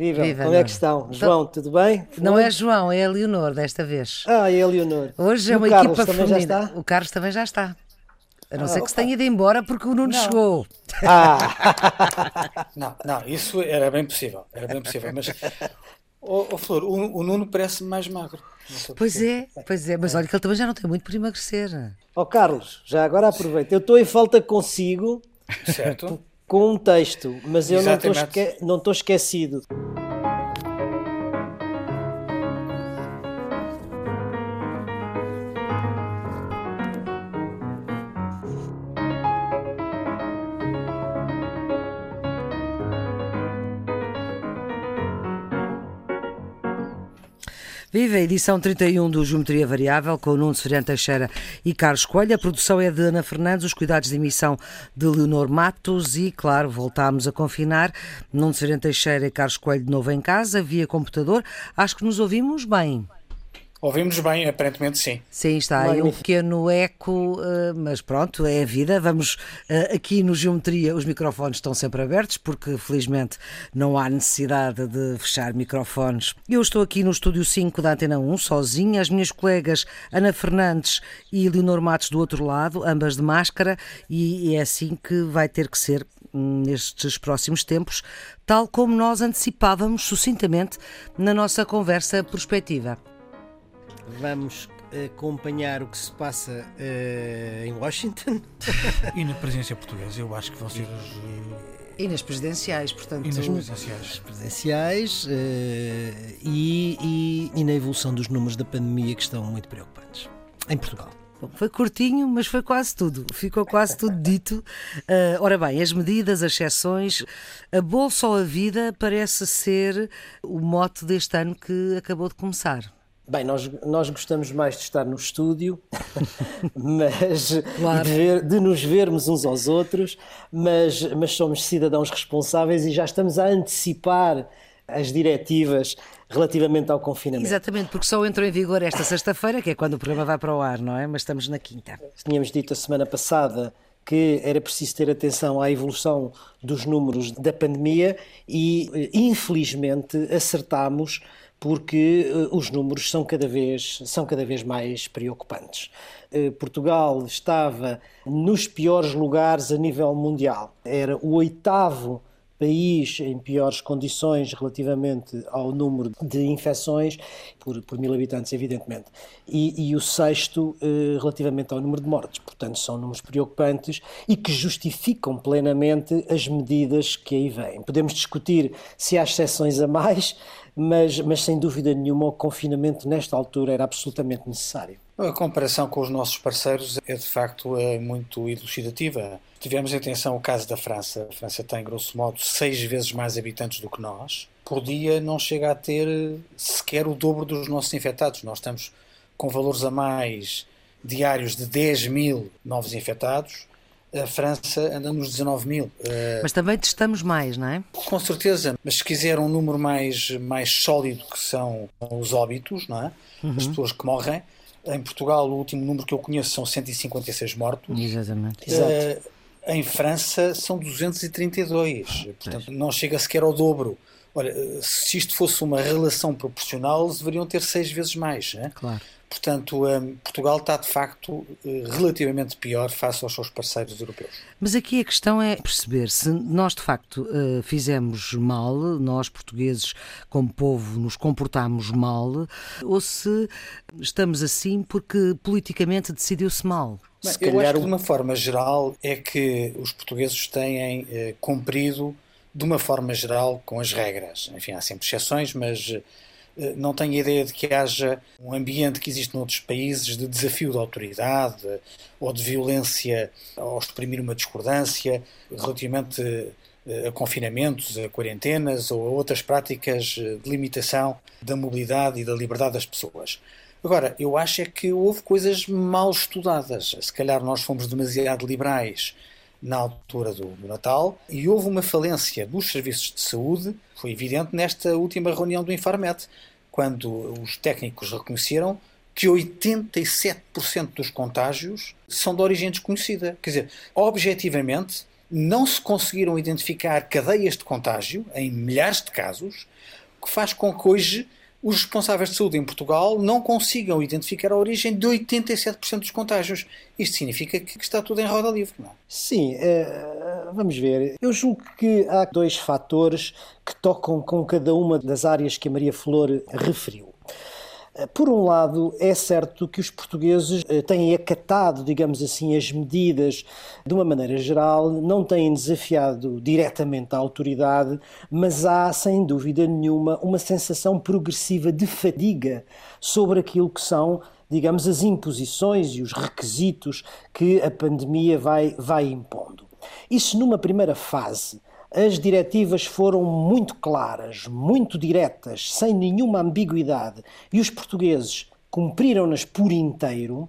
Viva, Viva, como é Nuno. que estão? João, tudo bem? Não Foi? é João, é a Leonor desta vez. Ah, é a Leonor. Hoje E é o uma Carlos equipa também já feminina. está? O Carlos também já está. A não Ah, ser que se tenha ido embora porque o Nuno chegou. Ah, Não, não, isso era bem possível, era bem possível, mas oh, oh, Flor, o, o Nuno parece mais magro. Não Pois é, pois é. Mas olha que ele também já não tem muito por emagrecer. ó Carlos, já agora aproveita. Eu estou em falta consigo Certo? Com um texto, mas eu não estou esque... esquecido. Viva a edição 31 do Geometria Variável com o Nuno Severino Teixeira e Carlos Coelho. A produção é de Ana Fernandes, os cuidados de emissão de Leonor Matos e, claro, voltámos a confinar. Nuno Severino Teixeira e Carlos Coelho de novo em casa, via computador. Acho que nos ouvimos bem. Ouvimos bem, aparentemente sim. Sim, está aí um pequeno eco, eh, mas pronto, é a vida. Vamos eh, aqui no Geometria, os microfones estão sempre abertos, porque felizmente não há necessidade de fechar microfones. Eu estou aqui no estúdio 5 da Antena 1, sozinha. As minhas colegas Ana Fernandes e Leonor Matos do outro lado, ambas de máscara, e é assim que vai ter que ser hum, nestes próximos tempos, tal como nós antecipávamos sucintamente na nossa conversa prospectiva. Vamos acompanhar o que se passa eh, em Washington. E na presença portuguesa, eu acho que vocês. eh, E nas presidenciais, portanto. E nas presidenciais. presidenciais eh, e, e- e na evolução dos números da pandemia que estão muito preocupantes. Em Portugal. Bom, Foi curtinho, mas foi quase tudo. Ficou quase tudo dito. Ah, ora bem, as medidas, as exceções, a bolsa ou a vida parece ser o mote deste ano que acabou de começar. Bem, nós, nós gostamos mais de estar no estúdio, mas Claro. de, ver- de nos vermos uns aos outros, mas, mas somos cidadãos responsáveis e já estamos a antecipar as diretivas relativamente ao confinamento. Exatamente, porque só entrou em vigor esta sexta-feira, que é quando o programa vai para o ar, não é? Mas estamos na quinta. Tínhamos dito a semana passada que era preciso ter atenção à evolução dos números da pandemia e, infelizmente, acertámos porque eh, os números são cada vez, são cada vez mais preocupantes. Eh, Portugal estava nos piores lugares a nível mundial. Era o oitavo país em piores condições relativamente ao número de infecções por, por mil habitantes, evidentemente, e, e o sexto eh, relativamente ao número de mortes. Portanto, são números preocupantes e que justificam plenamente as medidas que aí vêm. Podemos discutir se há exceções a mais, mas, mas sem dúvida nenhuma o confinamento nesta altura era absolutamente necessário. A comparação com os nossos parceiros é de facto é muito elucidativa. Tivemos em atenção o caso da França. A França tem, grosso modo, seis vezes mais habitantes do que nós. Por dia não chega a ter sequer o dobro dos nossos infectados. Nós estamos com valores a mais diários de 10 mil novos infectados. A França anda nos 19 mil. Eh, Mas também testamos mais, não é? com certeza, mas se quiser um número mais, mais sólido que são os óbitos, não é? As pessoas que morrem. Em Portugal, o último número que eu conheço são 156 mortos. Exatamente. Exato. Eh, em França são 232, portanto não chega sequer ao dobro. Olha, eh, se isto fosse uma relação proporcional, eles deveriam ter seis vezes mais. né? Claro. Portanto, eh, Portugal está de facto eh, relativamente pior face aos seus parceiros europeus. Mas aqui a questão é perceber se nós de facto eh, fizemos mal, nós portugueses como povo nos comportamos mal, ou se estamos assim porque politicamente decidiu-se mal. Bem, Se eu calhar acho que de uma forma geral é que os portugueses têm eh, cumprido de uma forma geral com as regras. Enfim, há sempre exceções, mas não tenho ideia de que haja um ambiente que existe noutros países de desafio da autoridade ou de violência ao exprimir uma discordância relativamente eh, a confinamentos, a quarentenas ou a outras práticas eh, de limitação da mobilidade e da liberdade das pessoas. Agora, eu acho é que houve coisas mal estudadas. Se calhar nós fomos demasiado liberais na altura do, do Natal e houve uma falência dos serviços de saúde, foi evidente nesta última reunião do Infarmet, quando os técnicos reconheceram que 87% dos contágios são de origem desconhecida. Quer dizer, objetivamente, não se conseguiram identificar cadeias de contágio em milhares de casos, que faz com que hoje os responsáveis de saúde em Portugal não consigam identificar a origem de 87% dos contágios. Isto significa que está tudo em roda livre, não é? Sim, eh, vamos ver. Eu julgo que há dois fatores que tocam com cada uma das áreas que a Maria Flor referiu. Eh, por um lado, é certo que os portugueses eh, têm acatado, digamos assim, as medidas de uma maneira geral, não têm desafiado diretamente a autoridade, mas há, sem dúvida nenhuma, uma sensação progressiva de fadiga sobre aquilo que são digamos, as imposições e os requisitos que a pandemia vai, vai impondo. Isso numa primeira fase as diretivas foram muito claras, muito diretas, sem nenhuma ambiguidade, e os portugueses cumpriram-nas por inteiro.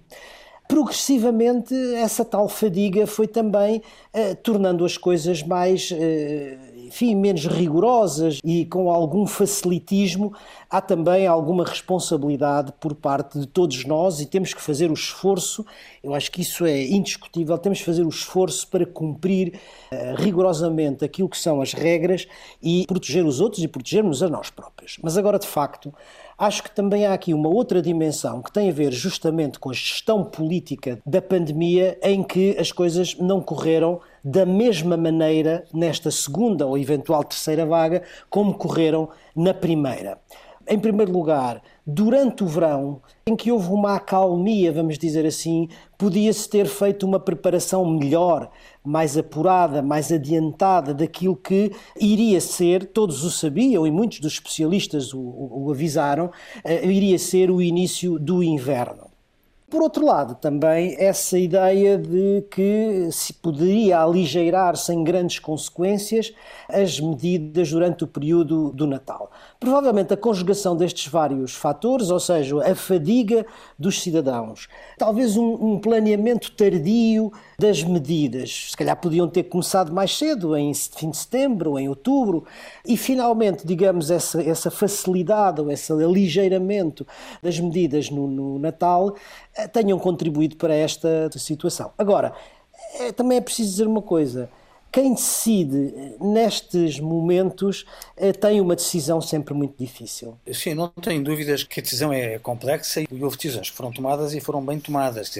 Progressivamente, essa tal fadiga foi também eh, tornando as coisas mais eh, enfim, menos rigorosas e com algum facilitismo, há também alguma responsabilidade por parte de todos nós e temos que fazer o esforço, eu acho que isso é indiscutível, temos que fazer o esforço para cumprir uh, rigorosamente aquilo que são as regras e proteger os outros e protegermos a nós próprios. Mas agora, de facto, Acho que também há aqui uma outra dimensão que tem a ver justamente com a gestão política da pandemia, em que as coisas não correram da mesma maneira nesta segunda ou eventual terceira vaga como correram na primeira. Em primeiro lugar, durante o verão, em que houve uma acalmia, vamos dizer assim, podia-se ter feito uma preparação melhor, mais apurada, mais adiantada daquilo que iria ser, todos o sabiam e muitos dos especialistas o, o, o avisaram, uh, iria ser o início do inverno. Por outro lado, também essa ideia de que se poderia aligeirar sem grandes consequências as medidas durante o período do Natal. Provavelmente a conjugação destes vários fatores, ou seja, a fadiga dos cidadãos, talvez um, um planeamento tardio das medidas, se calhar podiam ter começado mais cedo, em fim de setembro, em outubro, e finalmente, digamos, essa, essa facilidade ou esse aligeiramento das medidas no, no Natal eh, tenham contribuído para esta situação. Agora, é, também é preciso dizer uma coisa quem decide nestes momentos eh, tem uma decisão sempre muito difícil. Sim, não tenho dúvidas que a decisão é complexa e houve decisões que foram tomadas e foram bem tomadas.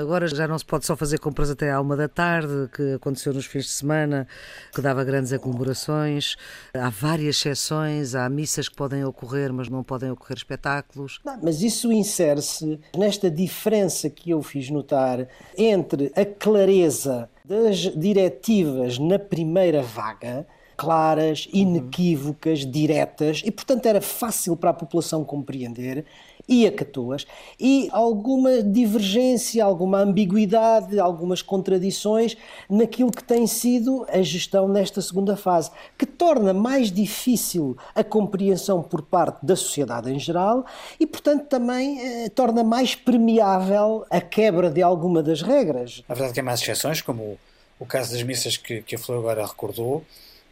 Agora já não se pode só fazer compras até à uma da tarde, que aconteceu nos fins de semana, que dava grandes aglomerações. Há várias exceções, há missas que podem ocorrer, mas não podem ocorrer espetáculos. Não, mas isso insere-se nesta diferença que eu fiz notar entre a clareza das diretivas na primeira vaga, claras, inequívocas, diretas, e portanto era fácil para a população compreender, e acatou-as, e alguma divergência, alguma ambiguidade, algumas contradições naquilo que tem sido a gestão nesta segunda fase, que torna mais difícil a compreensão por parte da sociedade em geral e, portanto, também eh, torna mais permeável a quebra de alguma das regras. A verdade que há mais exceções, como o caso das missas que, que a Flor agora recordou,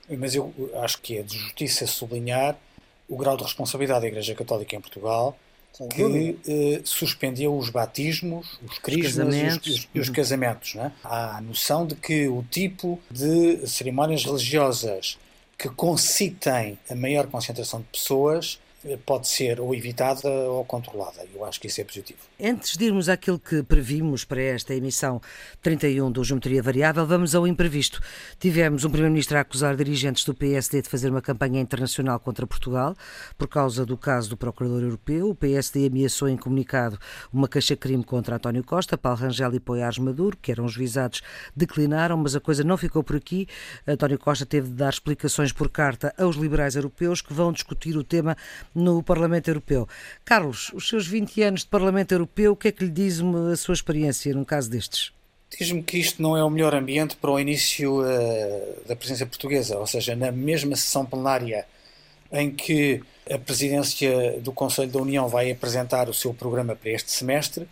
mas eu acho que é de justiça sublinhar o grau de responsabilidade da Igreja Católica em Portugal que eh, suspendeu os batismos, os crismas e os, os, os, casamentos. Né? Há a noção de que o tipo de cerimónias religiosas que concitem a maior concentração de pessoas pode ser ou evitada ou controlada. Eu acho que isso é positivo. Antes de irmos àquilo que previmos para esta emissão 31 do Geometria Variável, vamos ao imprevisto. Tivemos um Primeiro-Ministro a acusar dirigentes do PSD de fazer uma campanha internacional contra Portugal por causa do caso do Procurador Europeu. O PSD ameaçou em comunicado uma queixa-crime contra António Costa, Paulo Rangel e Poiares Maduro, que eram juizados, declinaram, mas a coisa não ficou por aqui. António Costa teve de dar explicações por carta aos liberais europeus que vão discutir o tema no Parlamento Europeu. Carlos, os seus 20 anos de Parlamento Europeu, o que é que lhe diz a sua experiência num caso destes? Diz-me que isto não é o melhor ambiente para o início uh, da presença portuguesa, ou seja, na mesma sessão plenária em que a presidência do Conselho da União vai apresentar o seu programa para este semestre,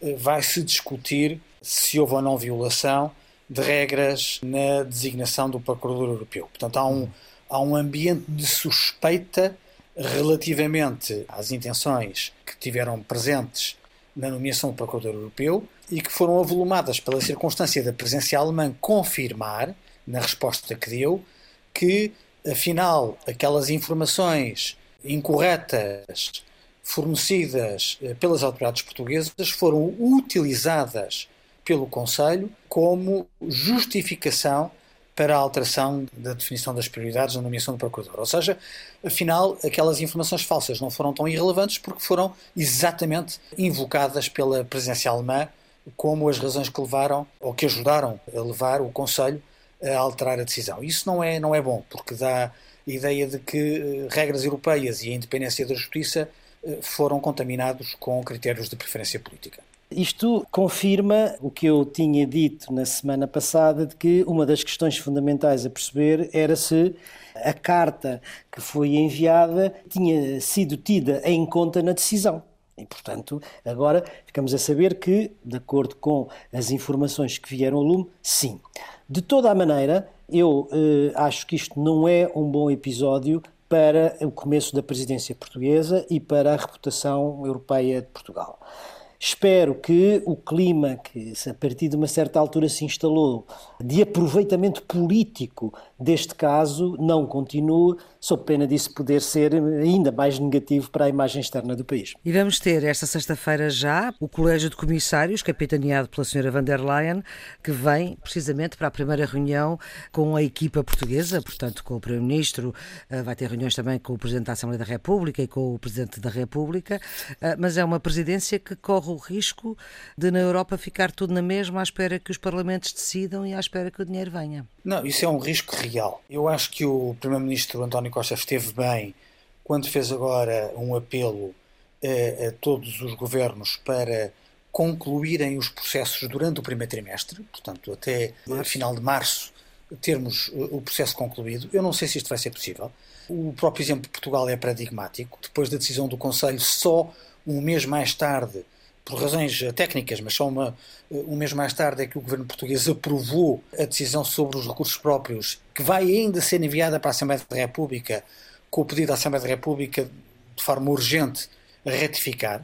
uh, vai-se discutir se houve ou não violação de regras na designação do Procurador Europeu. Portanto, há um, há um ambiente de suspeita relativamente às intenções que tiveram presentes na nomeação do Procurador Europeu e que foram avolumadas pela circunstância da presença alemã confirmar, na resposta que deu, que afinal aquelas informações incorretas fornecidas eh, pelas autoridades portuguesas foram utilizadas pelo Conselho como justificação para a alteração da definição das prioridades na nomeação do Procurador. Ou seja, afinal, aquelas informações falsas não foram tão irrelevantes porque foram exatamente invocadas pela presença alemã como as razões que levaram ou que ajudaram a levar o Conselho a alterar a decisão. Isso não é, não é bom, porque dá a ideia de que uh, regras europeias e a independência da justiça uh, foram contaminados com critérios de preferência política. Isto confirma o que eu tinha dito na semana passada, de que uma das questões fundamentais a perceber era se a carta que foi enviada tinha sido tida em conta na decisão. E, portanto, agora ficamos a saber que, de acordo com as informações que vieram ao lume, sim. De toda a maneira, eu eh, acho que isto não é um bom episódio para o começo da presidência portuguesa e para a reputação europeia de Portugal. Espero que o clima que a partir de uma certa altura se instalou de aproveitamento político deste caso não continue, sob pena disso poder ser ainda mais negativo para a imagem externa do país. E vamos ter esta sexta-feira já o Colégio de Comissários, capitaneado pela senhora van der Leyen, que vem precisamente para a primeira reunião com a equipa portuguesa, portanto com o Primeiro-Ministro, eh, vai ter reuniões também com o Presidente da Assembleia da República e com o Presidente da República, eh, mas é uma presidência que corre o risco de na Europa ficar tudo na mesma à espera que os parlamentos decidam e à espera que o dinheiro venha. Não, isso é um risco real. Eu acho que o Primeiro-Ministro António Costa esteve bem quando fez agora um apelo a, a todos os governos para concluírem os processos durante o primeiro trimestre, portanto, até março. final de março, termos o processo concluído. Eu não sei se isto vai ser possível. O próprio exemplo de Portugal é paradigmático. Depois da decisão do Conselho, só um mês mais tarde por razões técnicas, mas só uma, um mês mais tarde é que o governo português aprovou a decisão sobre os recursos próprios, que vai ainda ser enviada para a Assembleia da República, com o pedido da Assembleia da República de forma urgente a retificar.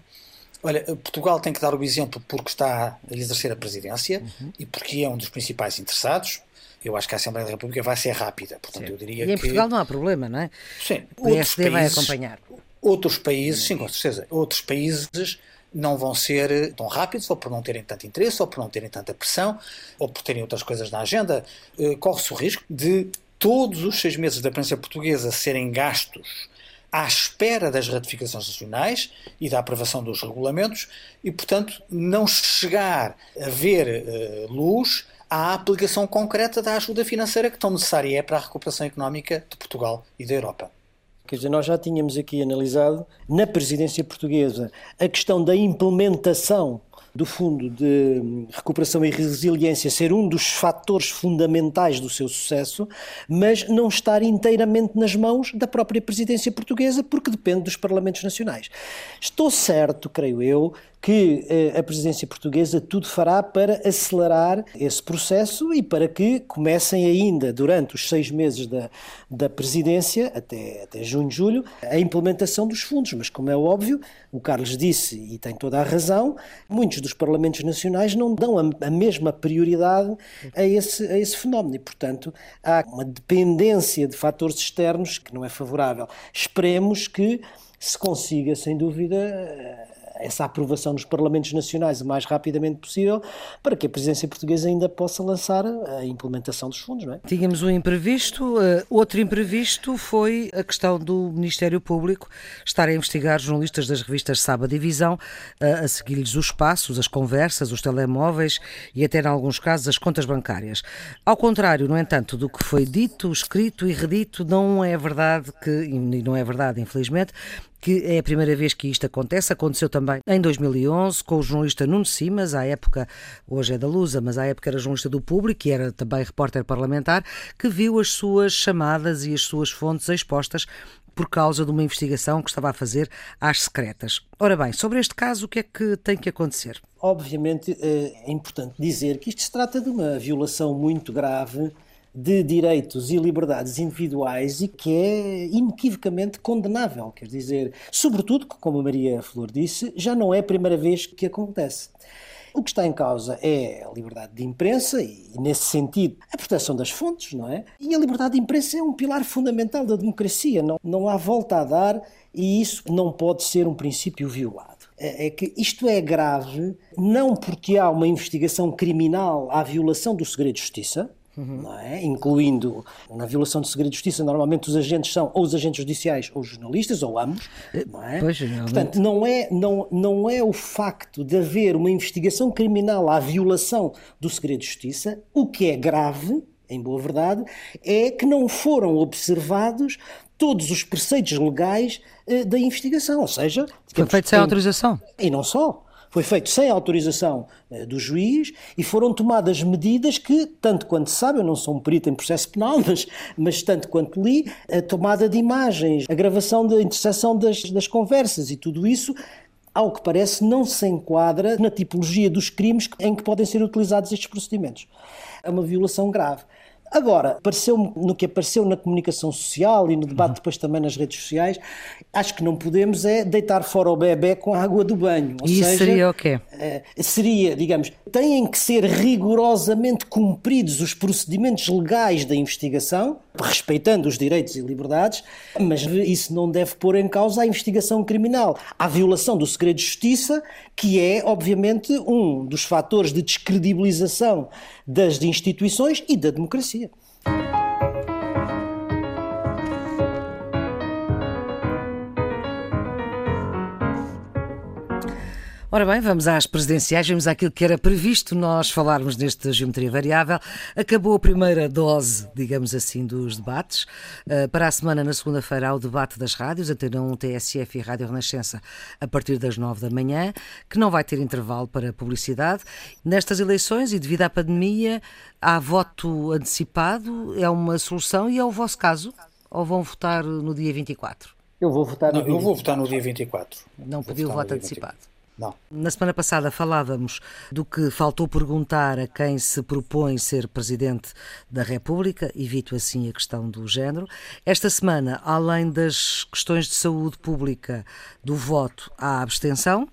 Olha, Portugal tem que dar o exemplo porque está a exercer a presidência uhum. e porque é um dos principais interessados. Eu acho que a Assembleia da República vai ser rápida, portanto sim. eu diria e em que... Portugal não há problema, não é? Sim. O PSD vai acompanhar. Outros países, sim, com certeza, outros países não vão ser tão rápidos, ou por não terem tanto interesse, ou por não terem tanta pressão, ou por terem outras coisas na agenda. Eh, corre-se o risco de todos os seis meses da presença portuguesa serem gastos à espera das ratificações nacionais e da aprovação dos regulamentos e, portanto, não chegar a ver uh, luz à aplicação concreta da ajuda financeira que tão necessária é para a recuperação económica de Portugal e da Europa. Quer dizer, nós já tínhamos aqui analisado, na presidência portuguesa, a questão da implementação do Fundo de Recuperação e Resiliência ser um dos fatores fundamentais do seu sucesso, mas não estar inteiramente nas mãos da própria presidência portuguesa, porque depende dos parlamentos nacionais. Estou certo, creio eu, que eh, a presidência portuguesa tudo fará para acelerar esse processo e para que comecem ainda durante os seis meses da, da presidência, até, até junho, julho, a implementação dos fundos. Mas, como é óbvio, o Carlos disse, e tem toda a razão, muitos dos parlamentos nacionais não dão a, a mesma prioridade a esse, a esse fenómeno e, portanto, há uma dependência de fatores externos que não é favorável. Esperemos que se consiga, sem dúvida, essa aprovação nos Parlamentos Nacionais o mais rapidamente possível, para que a presidência portuguesa ainda possa lançar a implementação dos fundos. Não é? Tínhamos um imprevisto, uh, outro imprevisto foi a questão do Ministério Público estar a investigar jornalistas das revistas Sábado e Visão, uh, a seguir-lhes os passos, as conversas, os telemóveis e até, em alguns casos, as contas bancárias. Ao contrário, no entanto, do que foi dito, escrito e redito, não é verdade que, e não é verdade, infelizmente, que é a primeira vez que isto acontece. Aconteceu também em 2011 com o jornalista Nuno Simas, à época, hoje é da Lusa, mas à época era jornalista do Público e era também repórter parlamentar, que viu as suas chamadas e as suas fontes expostas por causa de uma investigação que estava a fazer às secretas. Ora bem, sobre este caso, o que é que tem que acontecer? Obviamente é importante dizer que isto se trata de uma violação muito grave de direitos e liberdades individuais e que é inequivocamente condenável. Quer dizer, sobretudo, como a Maria Flor disse, já não é a primeira vez que acontece. O que está em causa é a liberdade de imprensa e, nesse sentido, a proteção das fontes, não é? E a liberdade de imprensa é um pilar fundamental da democracia, não, não há volta a dar e isso não pode ser um princípio violado. É, é que isto é grave não porque há uma investigação criminal à violação do segredo de justiça, Uhum. É? incluindo na violação de segredo de justiça, normalmente os agentes são ou os agentes judiciais ou os jornalistas, ou ambos. Não é? Pois, Portanto, não é, não, não é o facto de haver uma investigação criminal à violação do segredo de justiça, o que é grave, em boa verdade, é que não foram observados todos os preceitos legais uh, da investigação, ou seja... Foi feito sem autorização. E não só foi feito sem autorização eh, do juiz e foram tomadas medidas que, tanto quanto sabe, eu não sou um perito em processo penal, mas, mas tanto quanto li, a tomada de imagens, a gravação da interseção das, das conversas e tudo isso ao que parece, não se enquadra na tipologia dos crimes em que podem ser utilizados estes procedimentos. É uma violação grave. Agora, pareceu no que apareceu na comunicação social e no debate uhum. depois também nas redes sociais, acho que não podemos é deitar fora o bebê com a água do banho. Ou e isso seria o quê? Eh, seria, digamos, têm que ser rigorosamente cumpridos os procedimentos legais da investigação, respeitando os direitos e liberdades, mas isso não deve pôr em causa a investigação criminal. A violação do segredo de justiça, que é, obviamente, um dos fatores de descredibilização das instituições e da democracia. Ora bem, vamos às presidenciais, vamos àquilo que era previsto nós falarmos neste Geometria Variável. Acabou a primeira dose, digamos assim, dos debates. Uh, para a semana, na segunda-feira, há o debate das rádios, Antena 1, TSF e Rádio Renascença, a partir das nove da manhã, que não vai ter intervalo para publicidade. Nestas eleições, e devido à pandemia, há voto antecipado, é uma solução e é o vosso caso? Ou vão votar no dia 24? Eu vou votar no não, dia Eu vou votar no dia 24. Não pediu voto antecipado? Não. Na semana passada falávamos do que faltou perguntar a quem se propõe ser Presidente da República, evito assim a questão do género. Esta semana, além das questões de saúde pública do voto, há abstenção.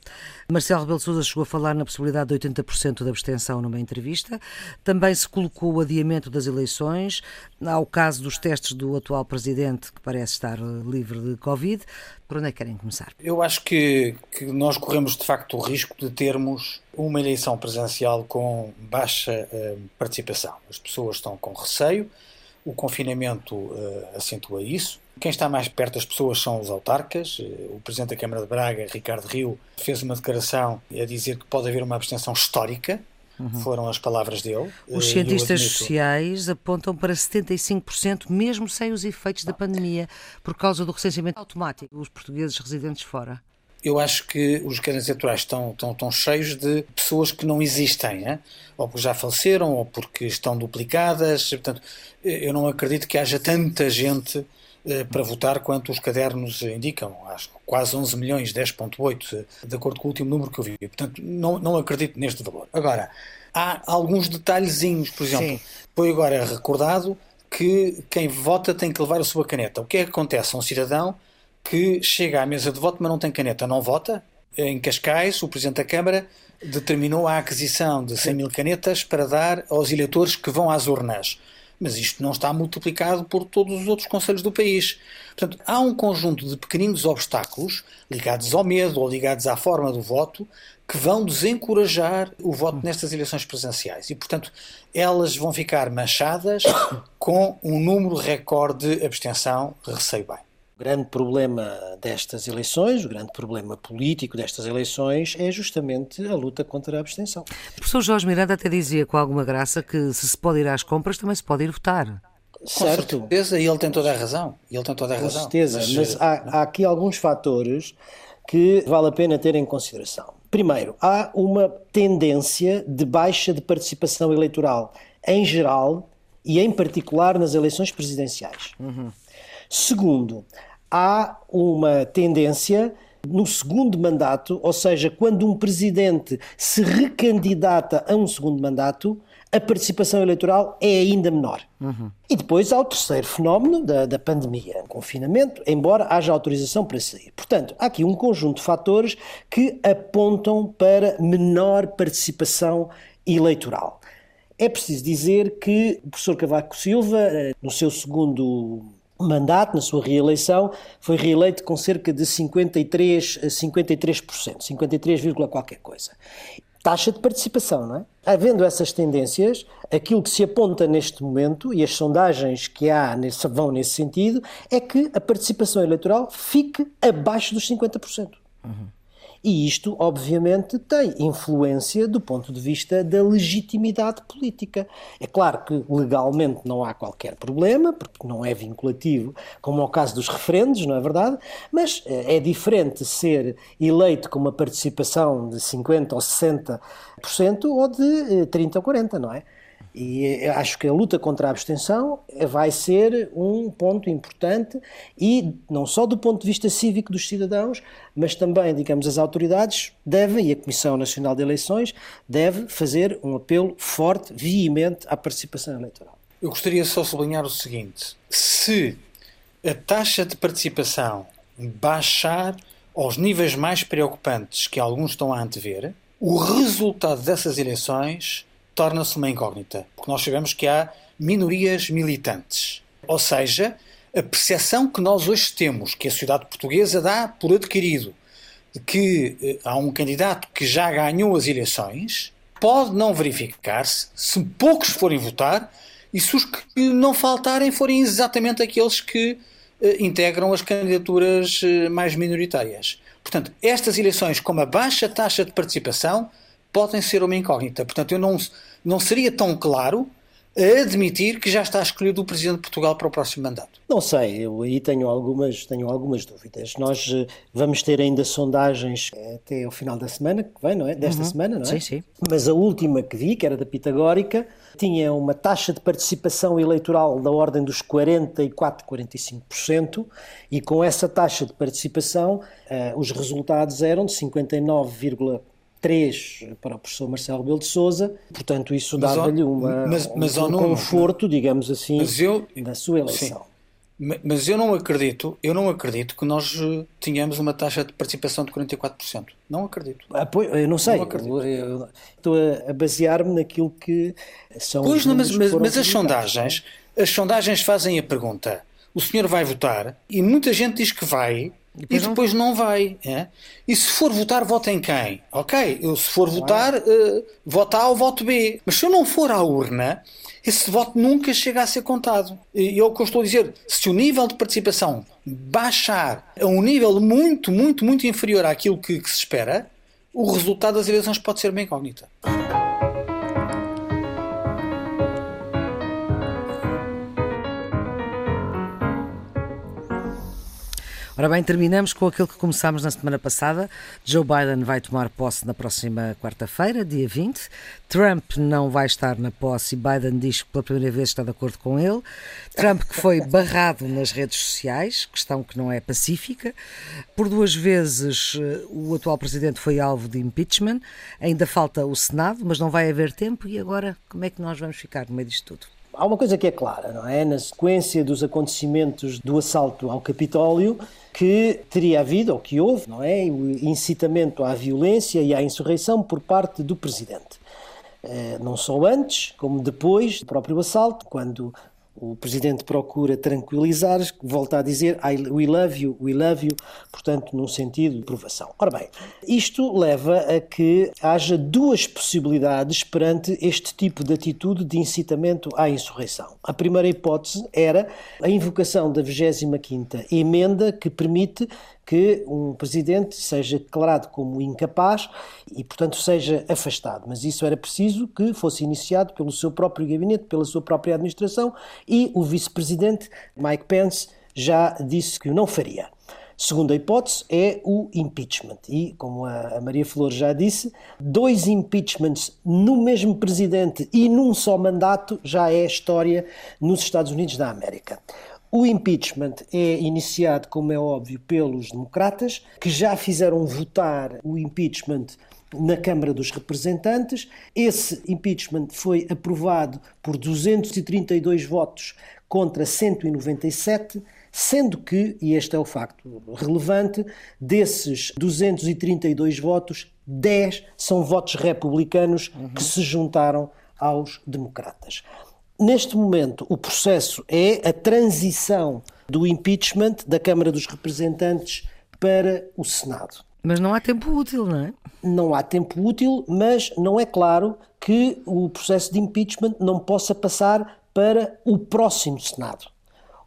Marcelo Rebelo Sousa chegou a falar na possibilidade de 80% de abstenção numa entrevista. Também se colocou o adiamento das eleições. Há o caso dos testes do atual Presidente, que parece estar livre de Covid. Por onde é que querem começar? Eu acho que, que nós corremos de facto o risco de termos uma eleição presencial com baixa uh, participação. As pessoas estão com receio, o confinamento uh, acentua isso. Quem está mais perto das pessoas são os autarcas. Uh, o Presidente da Câmara de Braga, Ricardo Rio, fez uma declaração a dizer que pode haver uma abstenção histórica Uhum. Foram as palavras dele. Os eh, cientistas sociais apontam para 75%, mesmo sem os efeitos da pandemia, por causa do recenseamento automático dos portugueses residentes fora. Eu acho que os candidatos eleitorais estão, estão, estão cheios de pessoas que não existem, hein? ou porque já faleceram, ou porque estão duplicadas. Portanto, eu não acredito que haja tanta gente eh, para votar quanto os cadernos indicam. Acho quase 11 milhões, 10,8, de acordo com o último número que eu vi. Portanto, não, não acredito neste valor. Agora, há alguns detalhezinhos, por exemplo, Sim. foi agora recordado que quem vota tem que levar a sua caneta. O que é que acontece a um cidadão que chega à mesa de voto mas não tem caneta? Não vota? Em Cascais, o Presidente da Câmara determinou a aquisição de 100 mil canetas para dar aos eleitores que vão às urnas mas isto não está multiplicado por todos os outros conselhos do país. Portanto, há um conjunto de pequeninos obstáculos ligados ao medo ou ligados à forma do voto que vão desencorajar o voto nestas eleições presidenciais. E, portanto, elas vão ficar manchadas com um número recorde de abstenção, receio bem grande problema destas eleições, o grande problema político destas eleições é justamente a luta contra a abstenção. O professor Jorge Miranda até dizia com alguma graça que se se pode ir às compras também se pode ir votar. Certo. Com certeza, e ele tem toda a razão. Ele tem toda a razão. Com certeza, mas, mas há, há aqui alguns fatores que vale a pena ter em consideração. Primeiro, há uma tendência de baixa de participação eleitoral em geral e em particular nas eleições presidenciais. Uhum. Segundo, há uma tendência no segundo mandato, ou seja, quando um presidente se recandidata a um segundo mandato, a participação eleitoral é ainda menor. Uhum. E depois há o terceiro fenómeno da, da pandemia, confinamento, embora haja autorização para sair. Portanto, há aqui um conjunto de fatores que apontam para menor participação eleitoral. É preciso dizer que o professor Cavaco Silva, eh, no seu segundo mandato, na sua reeleição, foi reeleito com cerca de 53, 53%, 53, qualquer coisa. Taxa de participação, não é? Havendo essas tendências, aquilo que se aponta neste momento, e as sondagens que há nesse, vão nesse sentido, é que a participação eleitoral fique abaixo dos 50%. Uhum. E isto, obviamente, tem influência do ponto de vista da legitimidade política. É claro que legalmente não há qualquer problema, porque não é vinculativo, como é o caso dos referendos, não é verdade? Mas eh, é diferente ser eleito com uma participação de 50% ou 60% ou de 30% eh, ou 40%, não é? E acho que a luta contra a abstenção vai ser um ponto importante e não só do ponto de vista cívico dos cidadãos, mas também, digamos, as autoridades devem, e a Comissão Nacional de Eleições deve fazer um apelo forte, veemente à participação eleitoral. Eu gostaria só de sublinhar o seguinte: se a taxa de participação baixar aos níveis mais preocupantes que alguns estão a antever, o resultado dessas eleições torna-se uma incógnita, porque nós sabemos que há minorias militantes. Ou seja, a percepção que nós hoje temos, que a sociedade portuguesa dá por adquirido, de que eh, há um candidato que já ganhou as eleições, pode não verificar-se se poucos forem votar e se os que não faltarem forem exatamente aqueles que eh, integram as candidaturas eh, mais minoritárias. Portanto, estas eleições com uma baixa taxa de participação podem ser uma incógnita. Portanto, eu não, não seria tão claro a admitir que já está escolhido o Presidente de Portugal para o próximo mandato? Não sei, eu aí tenho algumas, tenho algumas dúvidas. Nós eh, vamos ter ainda sondagens até ao final da semana, que vem, não é? Desta uhum. semana, não é? Sim, sim. Mas a última que vi, que era da Pitagórica, tinha uma taxa de participação eleitoral da ordem dos 44, 45%, e com essa taxa de participação, uh, os resultados eram de 59, 3 para o professor Marcelo Rebelo de Sousa, portanto isso dava-lhe uma, mas, mas um, um conforto, digamos assim, eu, na sua eleição. Sim. Mas eu não acredito, eu não acredito que nós eh, tenhamos uma taxa de participação de 44%. Não acredito. Ah, pois, eu não sei. Não eu, estou a basear-me naquilo que são Pois, não, mas, mas, mas as sondagens, as sondagens fazem a pergunta: o senhor vai votar? E muita gente diz que vai, e depois, e depois não... não, vai. É? E se for votar, vota em quem? Ok, eu se for votar, uh, vota A ou voto B. Mas se eu não for à urna, esse voto nunca chega a ser contado. E é o que eu estou a dizer. Se o nível de participação baixar a um nível muito, muito, muito inferior àquilo que, que se espera, o resultado das eleições pode ser uma incógnita. Ora bem, terminamos com aquilo que começámos na semana passada. Joe Biden vai tomar posse na próxima quarta-feira, dia 20. Trump não vai estar na posse e Biden diz que pela primeira vez está de acordo com ele. Trump que foi barrado nas redes sociais, questão que não é pacífica. Por duas vezes eh, o atual presidente foi alvo de impeachment. Ainda falta o Senado, mas não vai haver tempo. E agora, como é que nós vamos ficar no meio disto tudo? Há uma coisa que é clara, não é? Na sequência dos acontecimentos do assalto ao Capitólio, que teria havido, ou que houve, não é? O incitamento à violência e à insurreição por parte do Presidente. Eh, não só antes, como depois do próprio assalto, quando o presidente procura tranquilizar, volta a dizer I, we love you, we love you, portanto, num sentido de provação. Ora bem, isto leva a que haja duas possibilidades perante este tipo de atitude de incitamento à insurreição. A primeira hipótese era a invocação da 25ª emenda que permite que um presidente seja declarado como incapaz e, portanto, seja afastado. Mas isso era preciso que fosse iniciado pelo seu próprio gabinete, pela sua própria administração e o vice-presidente Mike Pence já disse que o não faria. Segunda hipótese é o impeachment. E, como a Maria Flor já disse, dois impeachments no mesmo presidente e num só mandato já é história nos Estados Unidos da América. O impeachment é iniciado, como é óbvio, pelos democratas, que já fizeram votar o impeachment na Câmara dos Representantes. Esse impeachment foi aprovado por 232 votos contra 197, sendo que, e este é o facto relevante, desses 232 votos, 10 são votos republicanos uhum. que se juntaram aos democratas. Neste momento, o processo é a transição do impeachment da Câmara dos Representantes para o Senado. Mas não há tempo útil, não é? Não há tempo útil, mas não é claro que o processo de impeachment não possa passar para o próximo Senado.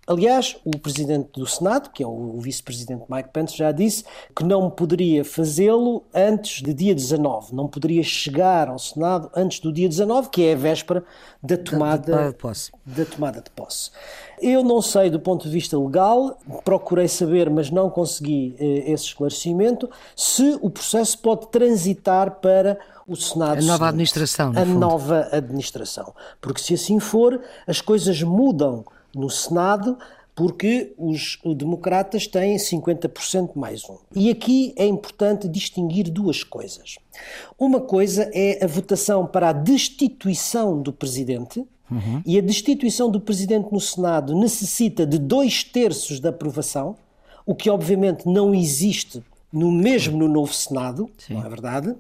Aliás, o presidente do Senado, que é o vice-presidente Mike Pence, já disse que não poderia fazê-lo antes de dia 19, não poderia chegar ao Senado antes do dia 19, que é a véspera da tomada, da, de, posse. da tomada de posse. Eu não sei do ponto de vista legal, procurei saber, mas não consegui eh, esse esclarecimento, se o processo pode transitar para o Senado. A nova administração. A fundo. nova administração. Porque se assim for, as coisas mudam no Senado porque os democratas têm 50% mais um. E aqui é importante distinguir duas coisas. Uma coisa é a votação para a destituição do presidente, uhum. e a destituição do presidente no Senado necessita de dois terços da aprovação, o que obviamente não existe no mesmo no novo Senado, Sim. não é verdade?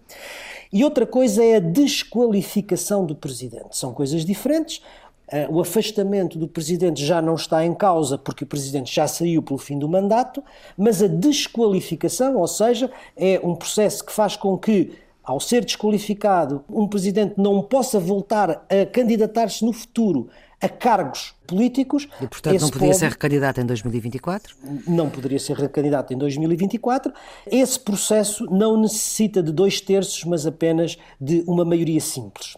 E outra coisa é a desqualificação do presidente. São coisas diferentes. Uh, o afastamento do presidente já não está em causa porque o presidente já saiu pelo fim do mandato, mas a desqualificação, ou seja, é um processo que faz com que, ao ser desqualificado, um presidente não possa voltar a candidatar-se no futuro a cargos políticos. E, portanto, não poderia ser recandidato em 2024? Não poderia ser recandidato em 2024. Esse processo não necessita de dois terços, mas apenas de uma maioria simples.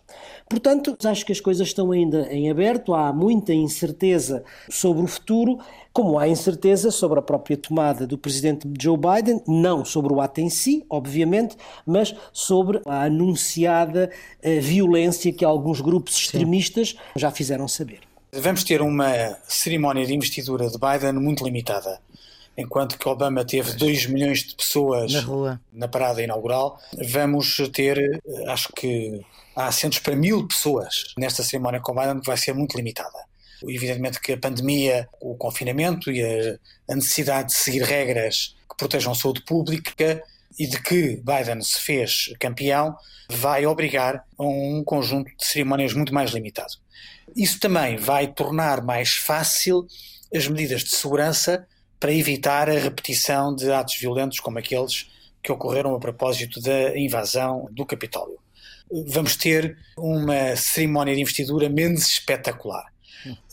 Portanto, acho que as coisas estão ainda em aberto, há muita incerteza sobre o futuro, como há incerteza sobre a própria tomada do presidente Joe Biden, não sobre o ato em si, obviamente, mas sobre a anunciada eh, violência que alguns grupos extremistas Sim. já fizeram saber. Vamos ter uma cerimónia de investidura de Biden muito limitada. Enquanto que Obama teve 2 milhões de pessoas na, rua. na parada inaugural, vamos ter, acho que há assentos para mil pessoas nesta cerimónia com Biden, que vai ser muito limitada. Evidentemente que a pandemia, o confinamento e a, necessidade de seguir regras que protejam a saúde pública e de que Biden se fez campeão, vai obrigar a um conjunto de cerimónias muito mais limitado. Isso também vai tornar mais fácil as medidas de segurança para evitar a repetição de atos violentos como aqueles que ocorreram a propósito da invasão do Capitólio vamos ter uma cerimónia de investidura menos espetacular.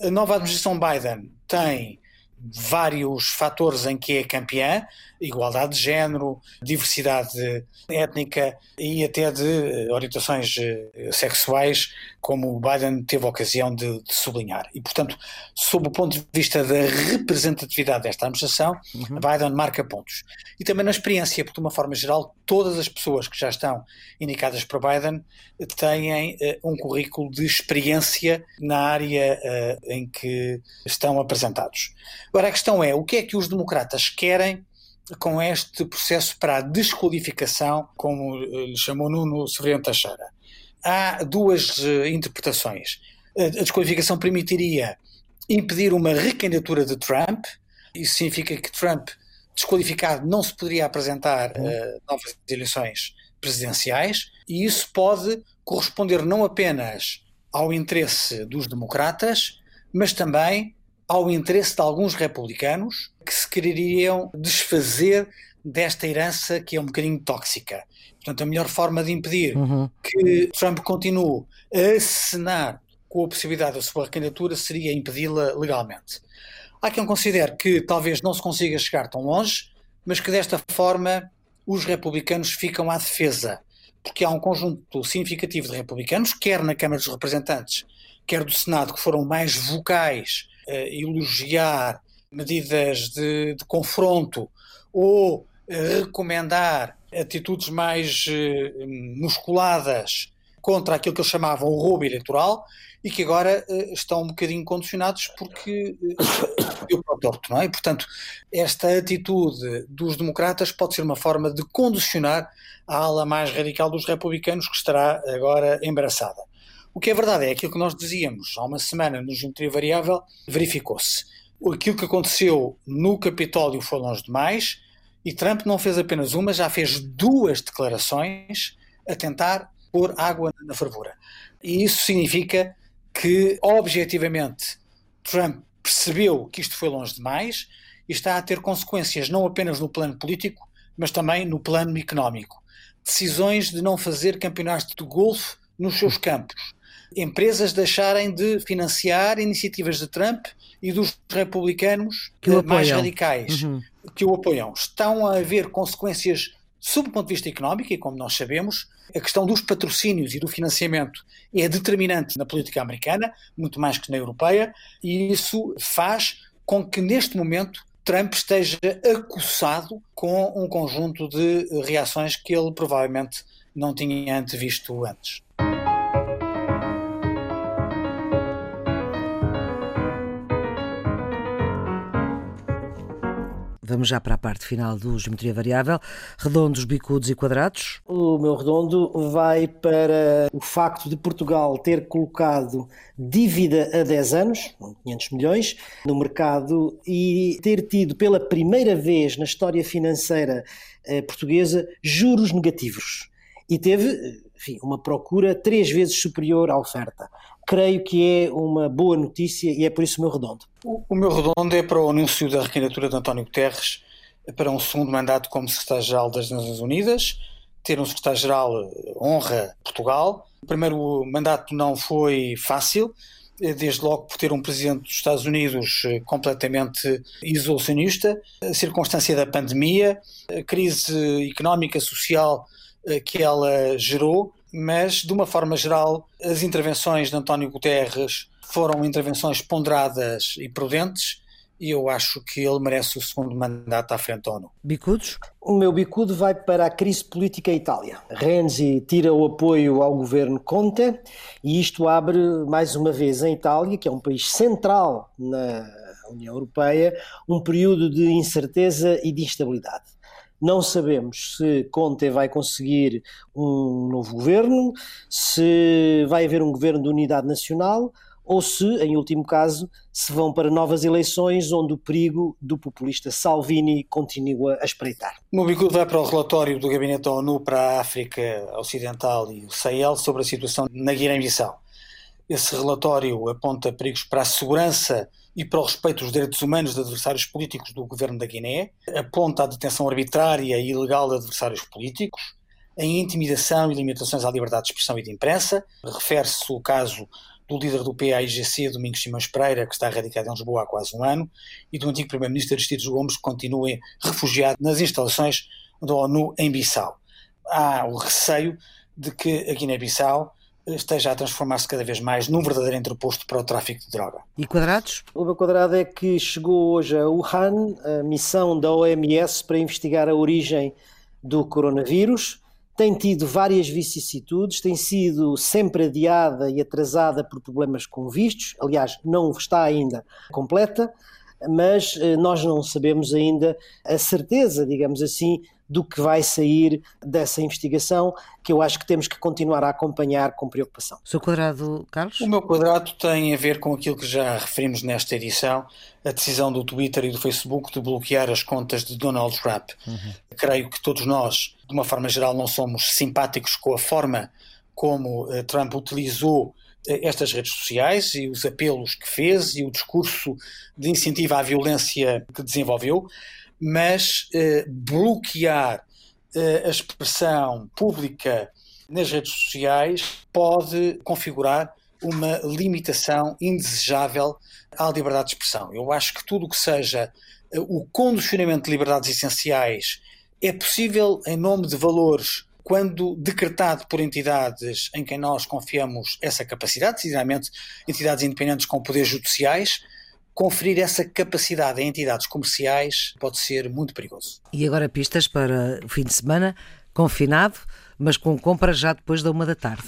A nova administração Biden tem vários fatores em que é campeã, igualdade de género, diversidade étnica e até de orientações eh, sexuais, como o Biden teve a ocasião de, de sublinhar. E, portanto, sob o ponto de vista da representatividade desta administração, uhum. Biden marca pontos. E também na experiência, porque de uma forma geral, todas as pessoas que já estão indicadas para Biden têm uh, um currículo de experiência na área uh, em que estão apresentados. Agora, a questão é, o que é que os democratas querem com este processo para a desqualificação, como eh, lhe chamou Nuno Severino Teixeira. Há duas uh, interpretações. A desqualificação permitiria impedir uma recandidatura de Trump, isso significa que Trump, desqualificado, não se poderia apresentar uh, novas eleições presidenciais, e isso pode corresponder não apenas ao interesse dos democratas, mas também ao interesse de alguns republicanos que se quereriam desfazer desta herança que é um bocadinho tóxica. Portanto, a melhor forma de impedir uhum. que Trump continue a acenar com a possibilidade da sua candidatura seria impedi-la legalmente. Há quem considere que talvez não se consiga chegar tão longe, mas que desta forma os republicanos ficam à defesa, porque há um conjunto significativo de republicanos, quer na Câmara dos Representantes, quer do Senado, que foram mais vocais elogiar medidas de, de confronto ou recomendar atitudes mais eh, musculadas contra aquilo que eles chamavam o roubo eleitoral e que agora estão um bocadinho condicionados porque deu para o torto, não é? E, portanto, esta atitude dos democratas pode ser uma forma de condicionar a ala mais radical dos republicanos que estará agora embaraçada. O que é verdade é aquilo que nós dizíamos há uma semana no Geometria Variável verificou-se. Aquilo que aconteceu no Capitólio foi longe demais e Trump não fez apenas uma, já fez duas declarações a tentar pôr água na fervura. E isso significa que, objetivamente, Trump percebeu que isto foi longe demais e está a ter consequências não apenas no plano político, mas também no plano económico. Decisões de não fazer campeonatos de golfe nos seus campos. Empresas deixarem de financiar iniciativas de Trump e dos republicanos mais radicais uhum. que o apoiam. Estão a haver consequências sob o ponto de vista económico, e como nós sabemos, a questão dos patrocínios e do financiamento é determinante na política americana, muito mais que na europeia, e isso faz com que neste momento Trump esteja acossado com um conjunto de reações que ele provavelmente não tinha antevisto antes. Vamos já para a parte final do Geometria Variável. Redondos, bicudos e quadrados. O meu redondo vai para o facto de Portugal ter colocado dívida a 10 anos, 500 milhões, no mercado e ter tido pela primeira vez na história financeira eh, portuguesa juros negativos. E teve enfim, uma procura três vezes superior à oferta creio que é uma boa notícia e é por isso o meu redondo. O, meu redondo é para o anúncio da recandidatura de António Guterres para um segundo mandato como secretário-geral das Nações Unidas. Ter um secretário-geral honra Portugal. O primeiro mandato não foi fácil, desde logo por ter um presidente dos Estados Unidos eh, completamente isolacionista, a circunstância da pandemia, a crise económica, social eh, que ela gerou mas de uma forma geral, as intervenções de António Guterres foram intervenções ponderadas e prudentes. E eu acho que ele merece o segundo mandato à frente da ONU. Bicudos? O meu bicudo vai para a crise política em Itália. Renzi tira o apoio ao governo Conte e isto abre mais uma vez em Itália, que é um país central na União Europeia, um período de incerteza e de instabilidade. Não sabemos se Conte vai conseguir um novo governo, se vai haver um governo de unidade nacional ou se, em último caso, se vão para novas eleições onde o perigo do populista Salvini continua a espreitar. O meu bicudo vai para o relatório do Gabinete da ONU para a África Ocidental e o Sahel sobre a situação na Guiné-Bissau. Esse relatório aponta perigos para a segurança e para o respeito dos direitos humanos de adversários políticos do governo da Guiné, aponta a detenção arbitrária e ilegal de adversários políticos, a intimidação e limitações à liberdade de expressão e de imprensa. Refere-se o caso do líder do PAIGC, Domingos Simões Pereira, que está radicado em Lisboa há quase um ano, e do antigo primeiro-ministro Aristides Gomes, que continua refugiado nas instalações da ONU em Bissau. Há o receio de que a Guiné-Bissau esteja a transformar-se cada vez mais num verdadeiro entreposto para o tráfico de droga. E quadrados? O meu quadrado é que chegou hoje a Wuhan, a missão da OMS para investigar a origem do coronavírus. Tem tido várias vicissitudes, tem sido sempre adiada e atrasada por problemas com vistos, aliás, não está ainda completa, mas eh, nós não sabemos ainda a certeza, digamos assim, do que vai sair dessa investigação, que eu acho que temos que continuar a acompanhar com preocupação. O seu quadrado, Carlos? O meu quadrado tem a ver com aquilo que já referimos nesta edição, a decisão do Twitter e do Facebook de bloquear as contas de Donald Trump. Uhum. Creio que todos nós, de uma forma geral, não somos simpáticos com a forma como uh, Trump utilizou uh, estas redes sociais e os apelos que fez e o discurso de incentivo à violência que desenvolveu mas eh, bloquear eh, a expressão pública nas redes sociais pode configurar uma limitação indesejável à liberdade de expressão. Eu acho que tudo o que seja eh, o condicionamento de liberdades essenciais é possível em nome de valores quando decretado por entidades em quem nós confiamos essa capacidade, decididamente entidades independentes com poderes judiciais, conferir essa capacidade a entidades comerciais pode ser muito perigoso. E agora pistas para o fim de semana, confinado, mas com compra já depois da uma da tarde.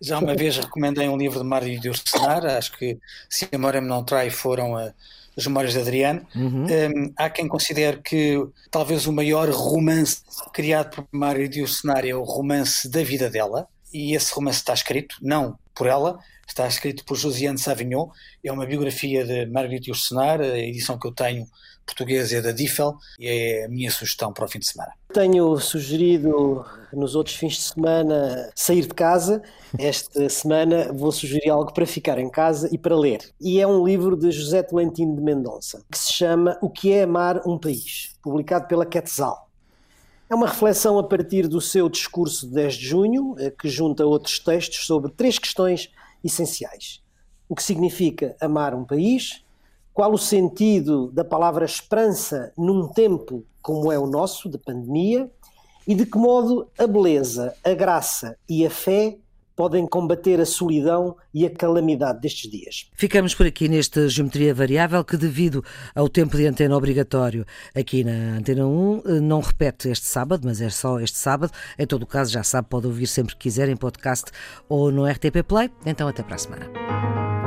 Já uma vez recomendei um livro de Mário de Ursenar, acho que se a memória me não trai foram a, as Memórias de Adriano. Uhum. Um, há quem considere que talvez o maior romance criado por Mário de Ursenar é o romance da vida dela, e esse romance está escrito, não por ela, está escrito por Josiane Savignon, é uma biografia de Marguerite Yourcenar, a edição que eu tenho portuguesa é da Diffel e é a minha sugestão para o fim de semana. Tenho sugerido nos outros fins de semana sair de casa. Esta semana vou sugerir algo para ficar em casa e para ler. E é um livro de José Tolentino de Mendonça, que se chama O que é amar um país, publicado pela Quetzal. É uma reflexão a partir do seu discurso de 10 de junho, eh, que junta outros textos sobre três questões essenciais. O que significa amar um país, qual o sentido da palavra esperança num tempo como é o nosso, de pandemia, e de que modo a beleza, a graça e a fé podem combater a solidão e a calamidade destes dias. Ficamos por aqui nesta geometria variável que, devido ao tempo de antena obrigatório aqui na Antena 1, eh, não repete este sábado, mas é só este sábado. Em todo o caso, já sabe, pode ouvir sempre que quiser em podcast ou no RTP Play. Então, até para a semana.